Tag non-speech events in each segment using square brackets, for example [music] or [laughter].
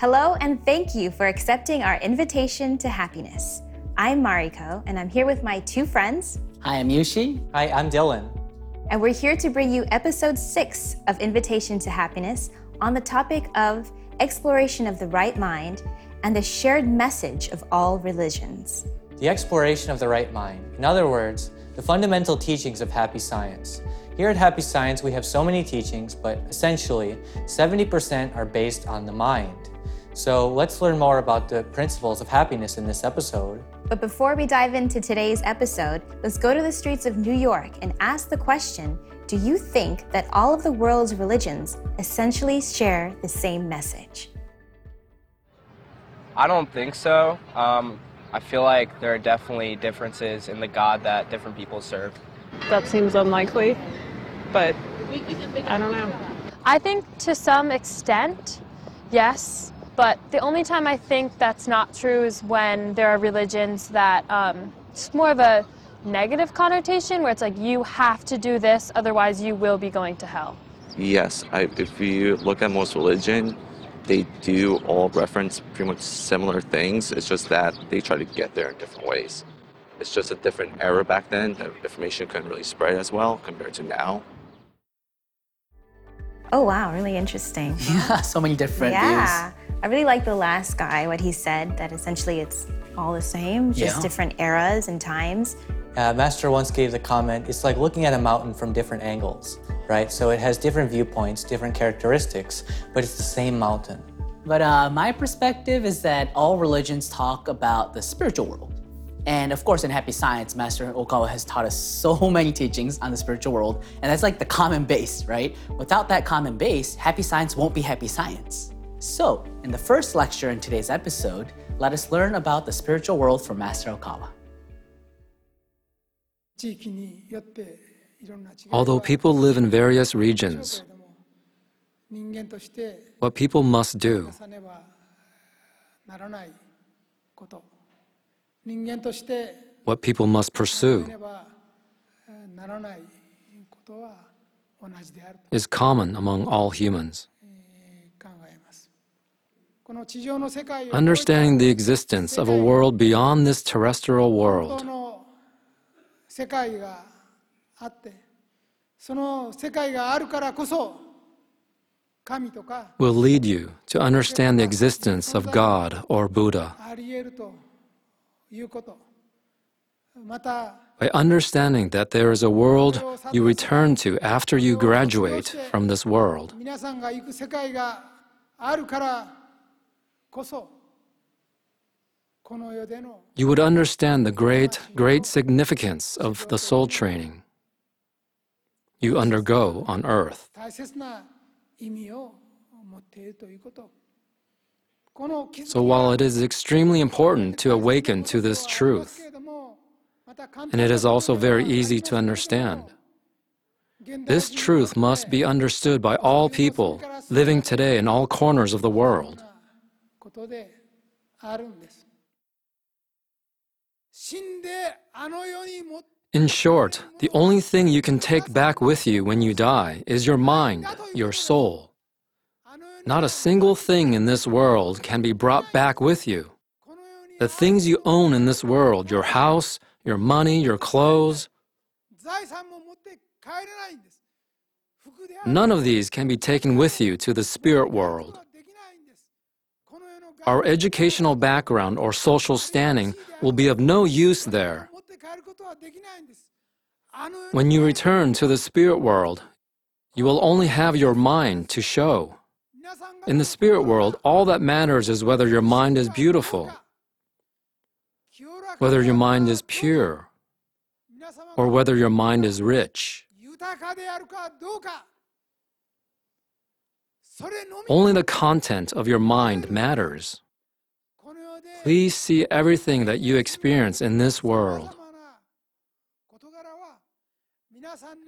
Hello, and thank you for accepting our invitation to happiness. I'm Mariko, and I'm here with my two friends, Hi, I'm Yushi. Hi, I'm Dylan. and we're here to bring you episode six of Invitation to Happiness on the topic of exploration of the right mind and the shared message of all religions. The exploration of the right mind. In other words, the fundamental teachings of happy science. Here at Happy Science, we have so many teachings, but essentially, 70% are based on the mind. So let's learn more about the principles of happiness in this episode. But before we dive into today's episode, let's go to the streets of New York and ask the question Do you think that all of the world's religions essentially share the same message? I don't think so. Um, I feel like there are definitely differences in the God that different people serve. That seems unlikely, but I don't know. I think to some extent, yes. But the only time I think that's not true is when there are religions that um, it's more of a negative connotation where it's like you have to do this, otherwise you will be going to hell. Yes, I, if you look at most religion, they do all reference pretty much similar things. It's just that they try to get there in different ways. It's just a different era back then. The information couldn't really spread as well compared to now. Oh, wow, really interesting. [laughs] Yeah, so many different yeah. I really like the last guy, what he said, that essentially it's all the same, just Yeah. different eras and times. Uh, Master once gave the comment it's like looking at a mountain from different angles, right? So it has different viewpoints, different characteristics, but it's the same mountain. But uh, my perspective is that all religions talk about the spiritual world. And of course, in Happy Science, Master Okawa has taught us [laughs] so many teachings on the spiritual world, and that's like the common base, right? Without that common base, Happy Science won't be Happy Science. So, in the first lecture in today's episode, let us learn about the spiritual world from Master Okawa. Although people live in various regions, what people must do what people must pursue is common among all humans. Understanding the existence of a world beyond this terrestrial world will lead you to understand the existence of God or Buddha. By understanding that there is a world you return to after you graduate from this world, you would understand the great, great significance of the soul training you undergo on earth. So while it is extremely important to awaken to this truth, and it is also very easy to understand, this truth must be understood by all people living today in all corners of the world. In short, the only thing you can take back with you when you die is your mind, your soul. Not a single thing in this world can be brought back with you. The things you own in this world, your house, your money, your clothes, none of these can be taken with you to the spirit world. Our educational background or social standing will be of no use there. When you return to the spirit world, you will only have your mind to show. In the spirit world, all that matters is whether your mind is beautiful, whether your mind is pure, or whether your mind is rich. Only the content of your mind matters. Please see everything that you experience in this world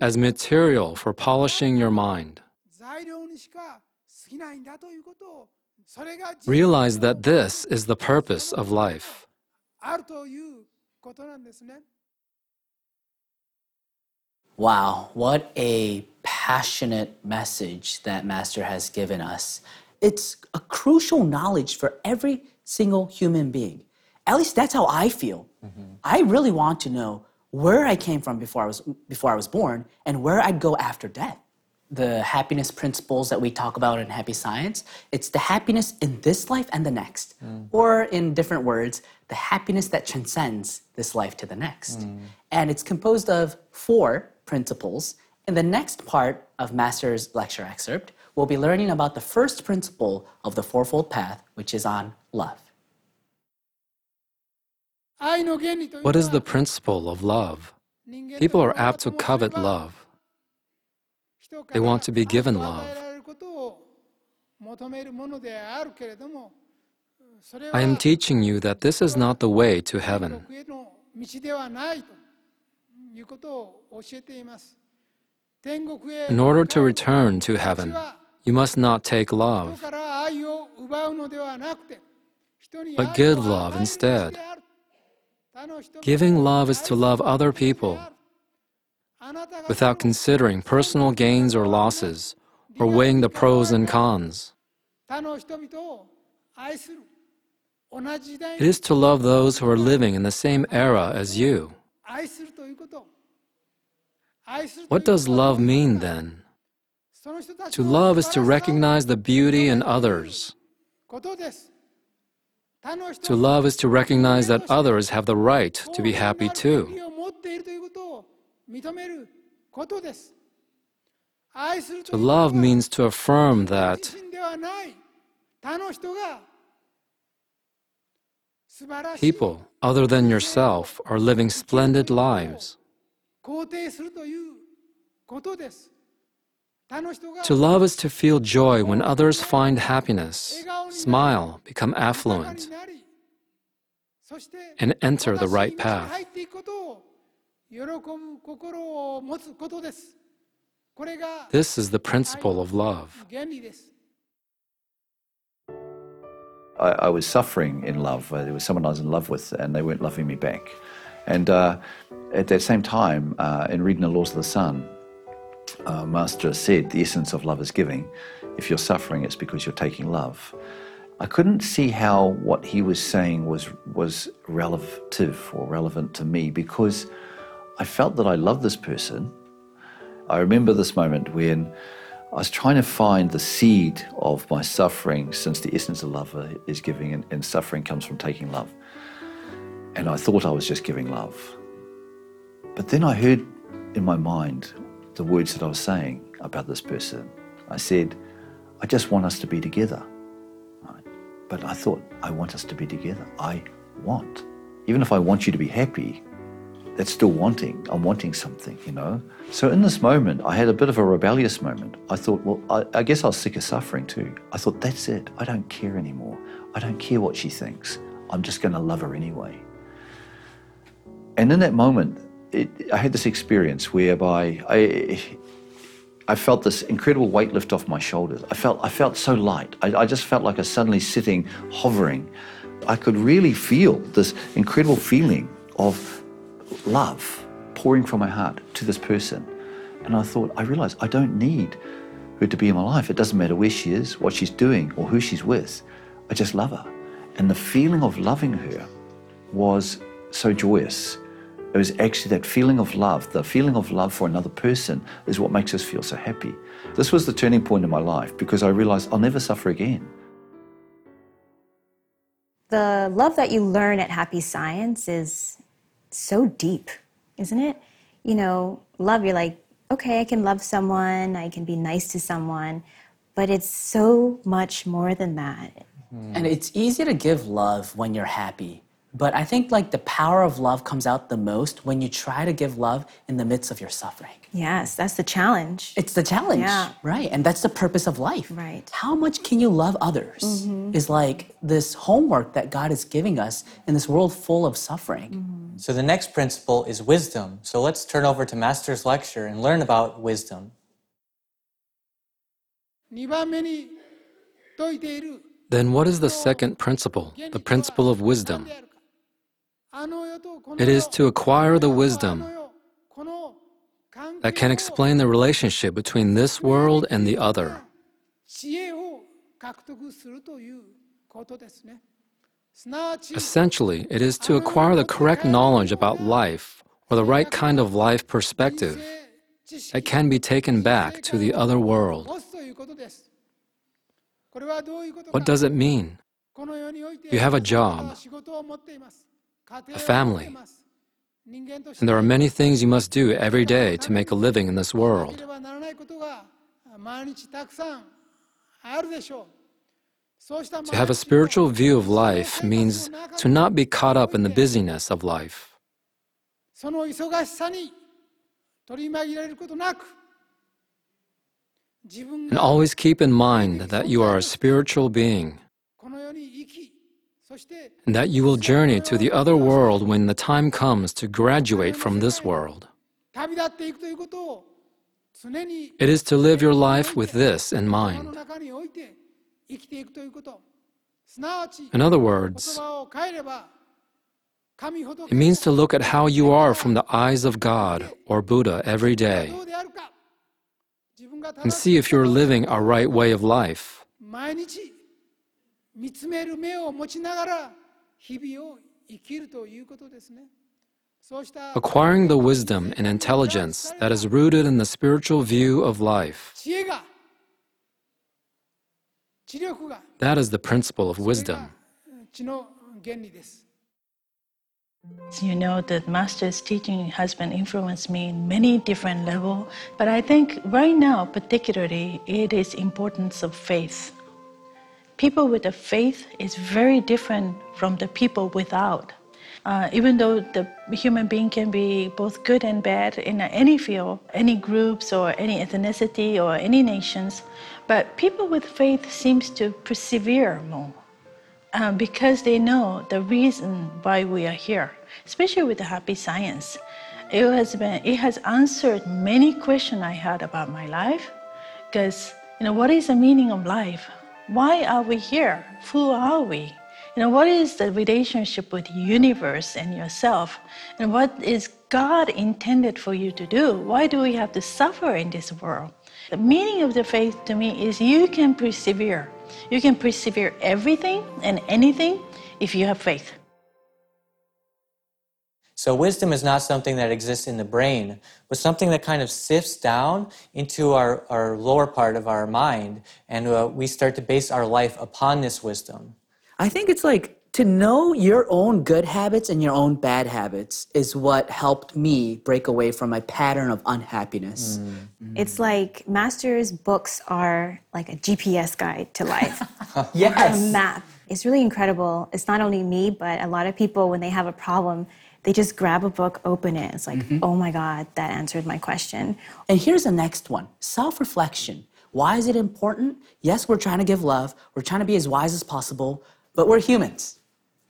as material for polishing your mind. Realize that this is the purpose of life. Wow, what a passionate message that Master has given us. It's a crucial knowledge for every single human being. At least that's how I feel. Mm-hmm. I really want to know where I came from before I was before I was born and where I'd go after death the happiness principles that we talk about in Happy Science. It's the happiness in this life and the next. Mm. Or, in different words, the happiness that transcends this life to the next. Mm. And it's composed of four principles. In the next part of Master's lecture excerpt, we'll be learning about the first principle of the Fourfold Path, which is on love. What is the principle of love? People are apt to covet love. They want to be given love. I am teaching you that this is not the way to heaven. In order to return to heaven, you must not take love, but give love instead. Giving love is to love other people without considering personal gains or losses or weighing the pros and cons. It is to love those who are living in the same era as you. What does love mean then? To love is to recognize the beauty in others. To love is to recognize that others have the right to be happy too. To love means to affirm that people other than yourself are living splendid lives. To love is to feel joy when others find happiness, smile, become affluent, and enter the right path. This is the principle of love. I, I, was suffering in love. Uh, there was someone I was in love with, and they weren't loving me back. And uh, at that same time, uh, in reading the Laws of the Sun, uh, Master said, The essence of love is giving. If you're suffering, it's because you're taking love. I couldn't see how what he was saying was, was relative or relevant to me because I felt that I loved this person. I remember this moment when I was trying to find the seed of my suffering since the essence of love is giving and, and suffering comes from taking love. And I thought I was just giving love. But then I heard in my mind the words that I was saying about this person. I said, I just want us to be together. Right? But I thought, I want us to be together. I want. Even if I want you to be happy, that's still wanting. I'm wanting something, you know? So in this moment, I had a bit of a rebellious moment. I thought, well, I, I guess I was sick of suffering too. I thought, that's it. I don't care anymore. I don't care what she thinks. I'm just going to love her anyway. And in that moment, it, I had this experience whereby I, I felt this incredible weight lift off my shoulders. I felt, I felt so light. I, I just felt like I was suddenly sitting, hovering. I could really feel this incredible feeling of love pouring from my heart to this person. And I thought, I realized I don't need her to be in my life. It doesn't matter where she is, what she's doing, or who she's with. I just love her. And the feeling of loving her was so joyous. It was actually that feeling of love, the feeling of love for another person is what makes us feel so happy. This was the turning point in my life because I realized I'll never suffer again. The love that you learn at Happy Science is so deep, isn't it? You know, love, you're like, okay, I can love someone, I can be nice to someone, but it's so much more than that. Mm-hmm. And it's easy to give love when you're happy. But I think like the power of love comes out the most when you try to give love in the midst of your suffering. Yes, that's the challenge. It's the challenge, yeah. right? And that's the purpose of life. Right. How much can you love others mm-hmm. is like this homework that God is giving us in this world full of suffering. Mm-hmm. So the next principle is wisdom. So let's turn over to Master's lecture and learn about wisdom. Then what is the second principle, the principle of wisdom? It is to acquire the wisdom that can explain the relationship between this world and the other. Essentially, it is to acquire the correct knowledge about life or the right kind of life perspective that can be taken back to the other world. What does it mean? You have a job a family. And there are many things you must do every day to make a living in this world. To have a spiritual view of life means to not be caught up in the busyness of life. And always keep in mind that you are a spiritual being that you will journey to the other world when the time comes to graduate from this world. It is to live your life with this in mind. In other words, it means to look at how you are from the eyes of God or Buddha every day and see if you're living a right way of life. 毎日見つめる目を持ちながら日々を生きるということですね。そうした Acquiring the wisdom and intelligence that is rooted in the spiritual view of life. 知恵が知力が That is the principle of それが wisdom. 知の原理です。 You know, the master's teaching has been influenced me in many different levels, but I think right now, particularly, it is importance of faith. People with a faith is very different from the people without. Uh, even though the human being can be both good and bad in any field, any groups or any ethnicity or any nations, but people with faith seems to persevere more uh, because they know the reason why we are here, especially with the happy science. It has been it has answered many questions I had about my life. Because you know, what is the meaning of life? Why are we here? Who are we? You know, what is the relationship with the universe and yourself? And what is God intended for you to do? Why do we have to suffer in this world? The meaning of the faith to me is you can persevere. You can persevere everything and anything if you have faith. So, wisdom is not something that exists in the brain, but something that kind of sifts down into our, our lower part of our mind, and uh, we start to base our life upon this wisdom. I think it's like to know your own good habits and your own bad habits is what helped me break away from my pattern of unhappiness. It's like Master's books are like a GPS guide to life. [laughs] yes. a map. It's really incredible. It's not only me, but a lot of people, when they have a problem, they just grab a book, open it. It's like, oh my God, that answered my question. And here's the next one self reflection. Why is it important? Yes, we're trying to give love, we're trying to be as wise as possible, but we're humans.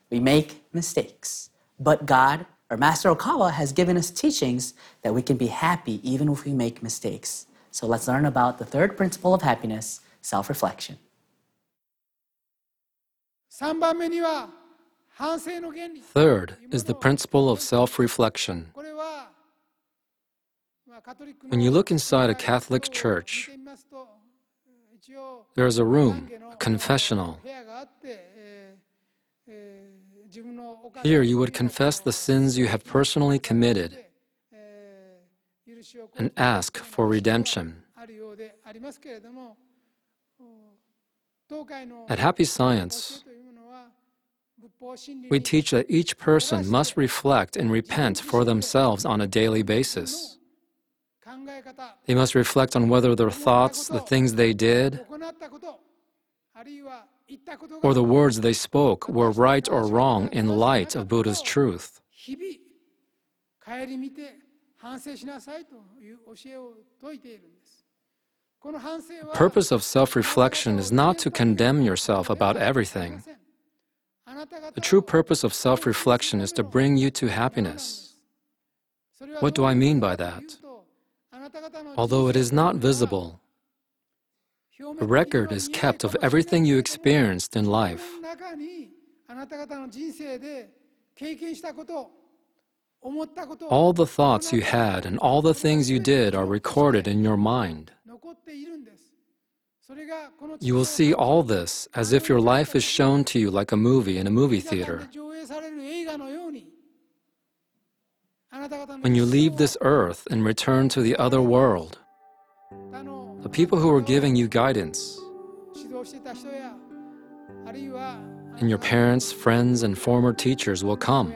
We make mistakes. But God, or Master Okawa, has given us teachings that we can be happy even if we make mistakes. So let's learn about the third principle of happiness self reflection. 3番目には反省の原理。 Third is the principle of self reflection. When you look inside a Catholic church, there is a room, a confessional. Here you would confess the sins you have personally committed and ask for redemption. At Happy Science, we teach that each person must reflect and repent for themselves on a daily basis. They must reflect on whether their thoughts, the things they did, or the words they spoke were right or wrong in light of Buddha's truth. The purpose of self reflection is not to condemn yourself about everything. The true purpose of self reflection is to bring you to happiness. What do I mean by that? Although it is not visible, a record is kept of everything you experienced in life. All the thoughts you had and all the things you did are recorded in your mind. You will see all this as if your life is shown to you like a movie in a movie theater. When you leave this earth and return to the other world, the people who are giving you guidance, and your parents, friends, and former teachers will come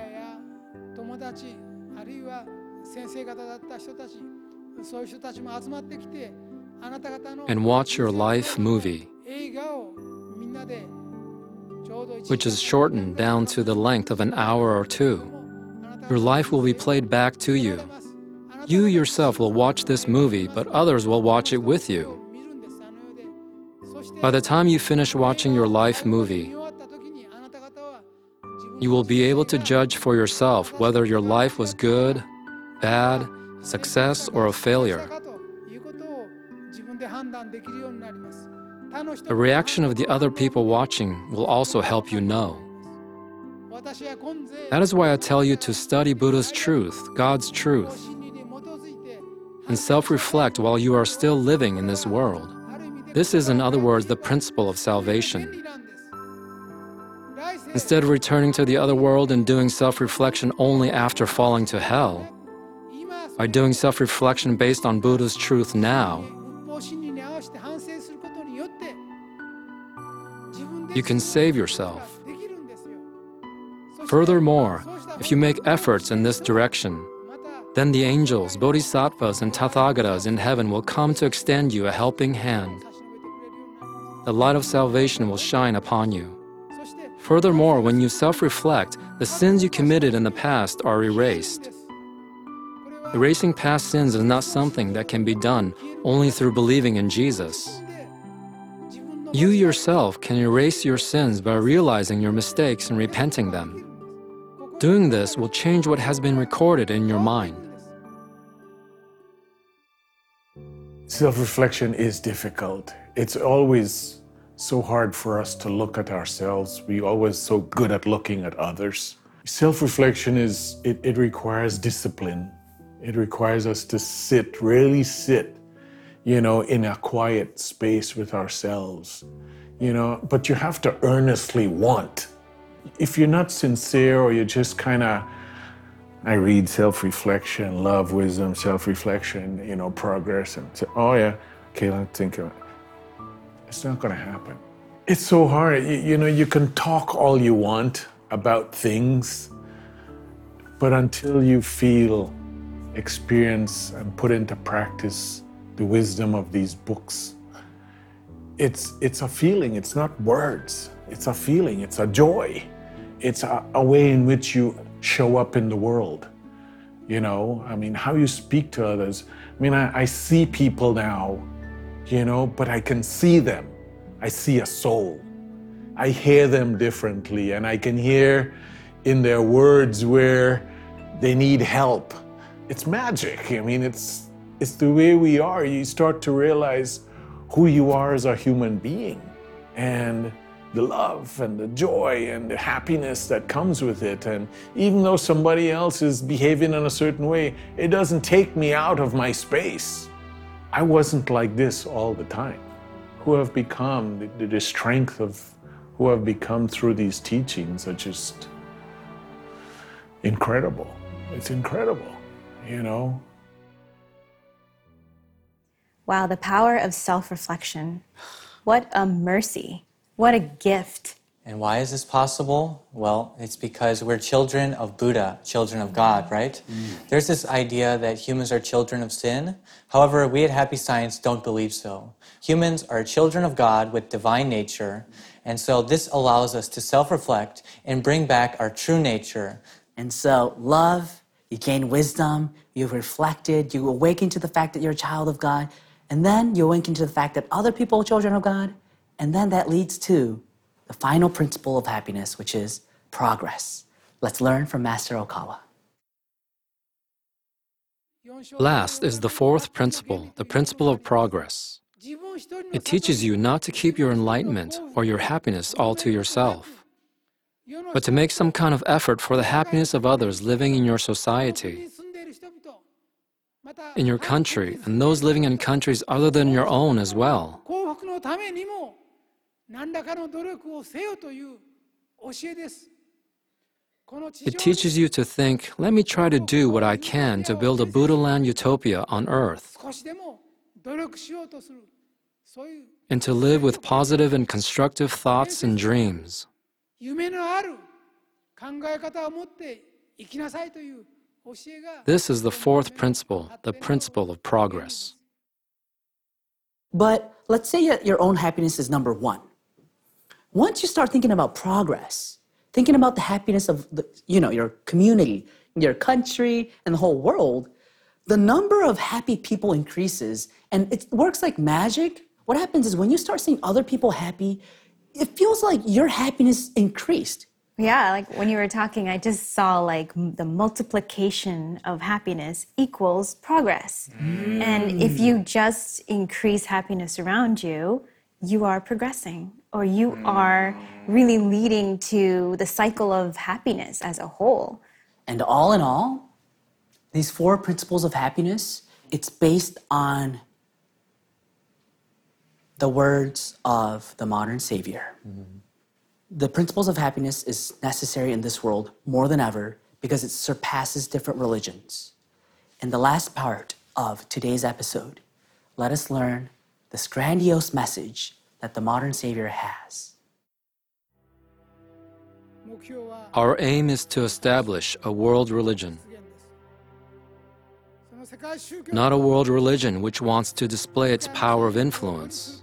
and watch your life movie, which is shortened down to the length of an hour or two. Your life will be played back to you. You yourself will watch this movie, but others will watch it with you. By the time you finish watching your life movie, you will be able to judge for yourself whether your life was good, bad, success, or a failure. The reaction of the other people watching will also help you know. That is why I tell you to study Buddha's truth, God's truth, and self reflect while you are still living in this world. This is, in other words, the principle of salvation. Instead of returning to the other world and doing self reflection only after falling to hell, by doing self reflection based on Buddha's truth now, you can save yourself. Furthermore, if you make efforts in this direction, then the angels, bodhisattvas, and tathagatas in heaven will come to extend you a helping hand. The light of salvation will shine upon you. Furthermore, when you self reflect, the sins you committed in the past are erased. Erasing past sins is not something that can be done only through believing in Jesus. You yourself can erase your sins by realizing your mistakes and repenting them. Doing this will change what has been recorded in your mind. Self reflection is difficult. It's always so hard for us to look at ourselves. We're always so good at looking at others. Self reflection is, it, it requires discipline. It requires us to sit, really sit, you know, in a quiet space with ourselves, you know, but you have to earnestly want. If you're not sincere or you're just kind of, I read self reflection, love, wisdom, self reflection, you know, progress, and say, oh yeah, okay, let's think of it. It's not going to happen. It's so hard. You, you know, you can talk all you want about things, but until you feel, experience, and put into practice the wisdom of these books, it's, it's a feeling, it's not words. It's a feeling, it's a joy. It's a, a way in which you show up in the world. You know, I mean, how you speak to others. I mean, I, I see people now, you know, but I can see them. I see a soul. I hear them differently, and I can hear in their words where they need help. It's magic. I mean, it's it's the way we are. You start to realize who you are as a human being, and the love and the joy and the happiness that comes with it. And even though somebody else is behaving in a certain way, it doesn't take me out of my space. I wasn't like this all the time. Who I've become, the, the strength of who I've become through these teachings are just incredible. It's incredible, you know? Wow, the power of self reflection. What a mercy. What a gift. And why is this possible? Well, it's because we're children of Buddha, children of God, mm. right? Mm. There's this idea that humans are children of sin. However, we at Happy Science don't believe so. Humans are children of God with divine nature, and so this allows us to self reflect and bring back our true nature. And so, love, you gain wisdom, you've reflected, you awaken to the fact that you're a child of God, and then you awaken into the fact that other people are children of God, and then that leads to the final principle of happiness, which is progress. Let's learn from Master Okawa. Last is the fourth principle, the principle of progress. It teaches you not to keep your enlightenment or your happiness all to yourself, but to make some kind of effort for the happiness of others living in your society in your country and those living in countries other than your own as well. 幸福のためにも何らかの努力をせよという教えです。この地 It 上に teaches you to think, let me try to do what I can to build a Buddha land utopia on earth 少しでも努力しようとするそういう and to live with positive and constructive thoughts and dreams. 夢のある考え方を持って生きなさいという教えが this is the fourth principle, the principle of progress. But let's say that your own happiness is number one. Once you start thinking about progress, thinking about the happiness of the, you know your community, your country, and the whole world, the number of happy people increases, and it works like magic. What happens is when you start seeing other people happy, it feels like your happiness increased. Yeah, like when you were talking, I just saw like m- the multiplication of happiness equals progress. Mm. And if you just increase happiness around you, you are progressing or you mm. are really leading to the cycle of happiness as a whole. And all in all, these four principles of happiness, it's based on the words of the modern savior. Mm-hmm. The principles of happiness is necessary in this world more than ever because it surpasses different religions. In the last part of today's episode, let us learn this grandiose message that the modern Savior has. Our aim is to establish a world religion, not a world religion which wants to display its power of influence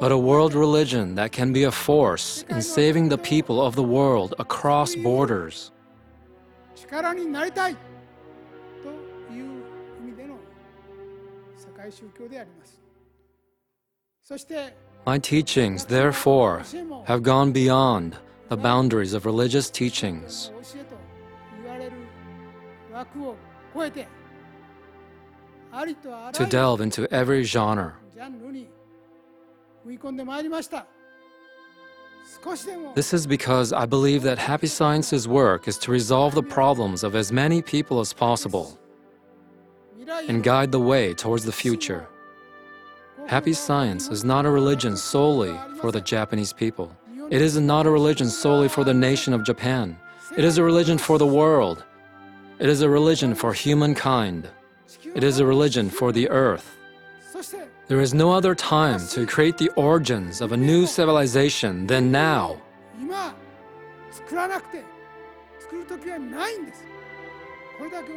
but a world religion that can be a force in saving the people of the world across borders. My teachings, therefore, have gone beyond the boundaries of religious teachings. To delve into every genre. This is because I believe that Happy Science's work is to resolve the problems of as many people as possible and guide the way towards the future. Happy Science is not a religion solely for the Japanese people. It is not a religion solely for the nation of Japan. It is a religion for the world. It is a religion for humankind. It is a religion for the earth. There is no other time to create the origins of a new civilization than now.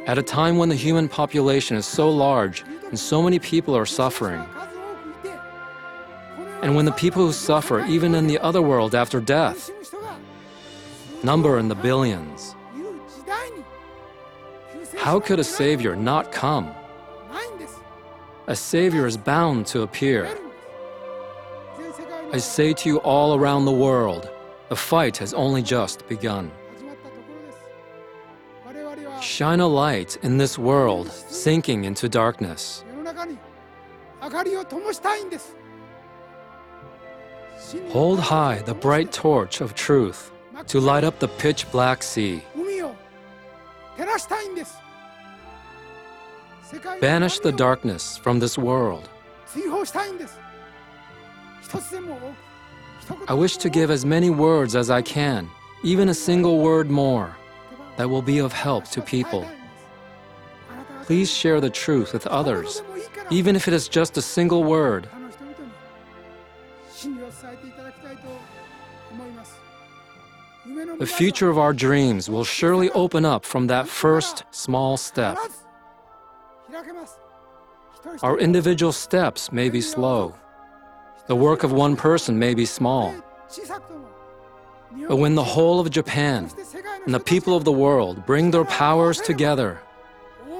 At a time when the human population is so large and so many people are suffering, and when the people who suffer, even in the other world after death, number in the billions, how could a savior not come? a Savior is bound to appear. I say to you all around the world, the fight has only just begun. Shine a light in this world sinking into darkness. Hold high the bright torch of truth to light up the pitch black sea. Banish the darkness from this world. I wish to give as many words as I can, even a single word more, that will be of help to people. Please share the truth with others, even if it is just a single word. The future of our dreams will surely open up from that first small step. Our individual steps may be slow. The work of one person may be small. But when the whole of Japan and the people of the world bring their powers together,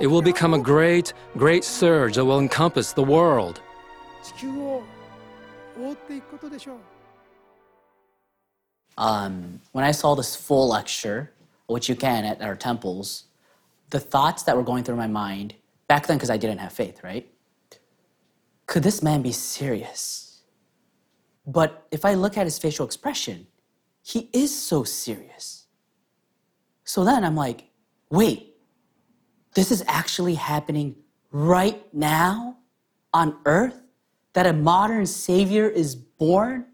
it will become a great, great surge that will encompass the world. Um, when I saw this full lecture, which you can at our temples, the thoughts that were going through my mind back then, because I didn't have faith, right? Could this man be serious? But if I look at his facial expression, he is so serious. So then I'm like, wait, this is actually happening right now on earth? That a modern savior is born?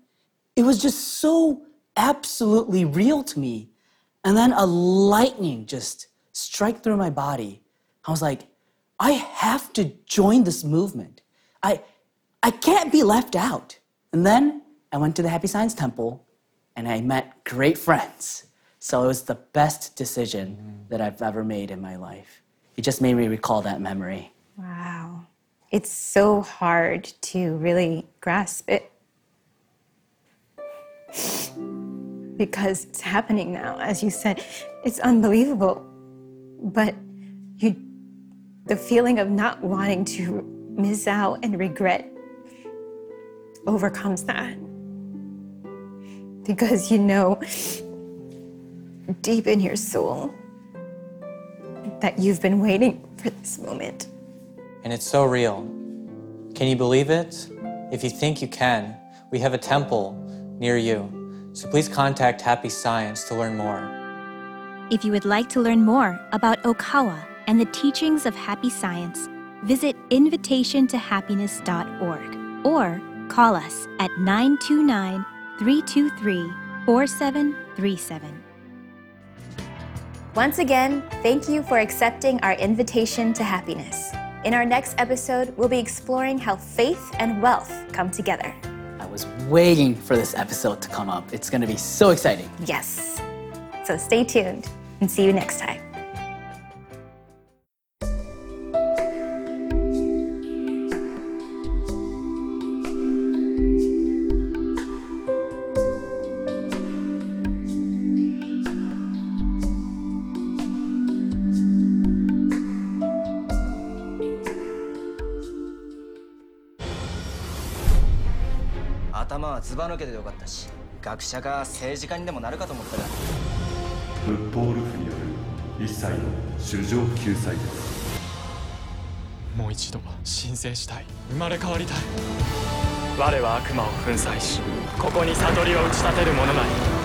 It was just so absolutely real to me. And then a lightning just strike through my body. I was like, I have to join this movement. I, I can't be left out. And then I went to the Happy Science Temple and I met great friends. So it was the best decision that I've ever made in my life. It just made me recall that memory. Wow. It's so hard to really grasp it because it's happening now. As you said, it's unbelievable. But you, the feeling of not wanting to miss out and regret overcomes that. Because you know deep in your soul that you've been waiting for this moment. And it's so real. Can you believe it? If you think you can, we have a temple near you. So please contact Happy Science to learn more. If you would like to learn more about Okawa and the teachings of happy science, visit invitationtohappiness.org or call us at 929 323 4737. Once again, thank you for accepting our invitation to happiness. In our next episode, we'll be exploring how faith and wealth come together. I was waiting for this episode to come up. It's gonna be so exciting. Yes. So stay tuned and see you next time. ずば抜けてよかったし学者か政治家にでもなるかと思ったが。仏法ルフによる一切の衆生救済です。もう一度申請したい。生まれ変わりたい。我は悪魔を粉砕しここに悟りを打ち立てる者なり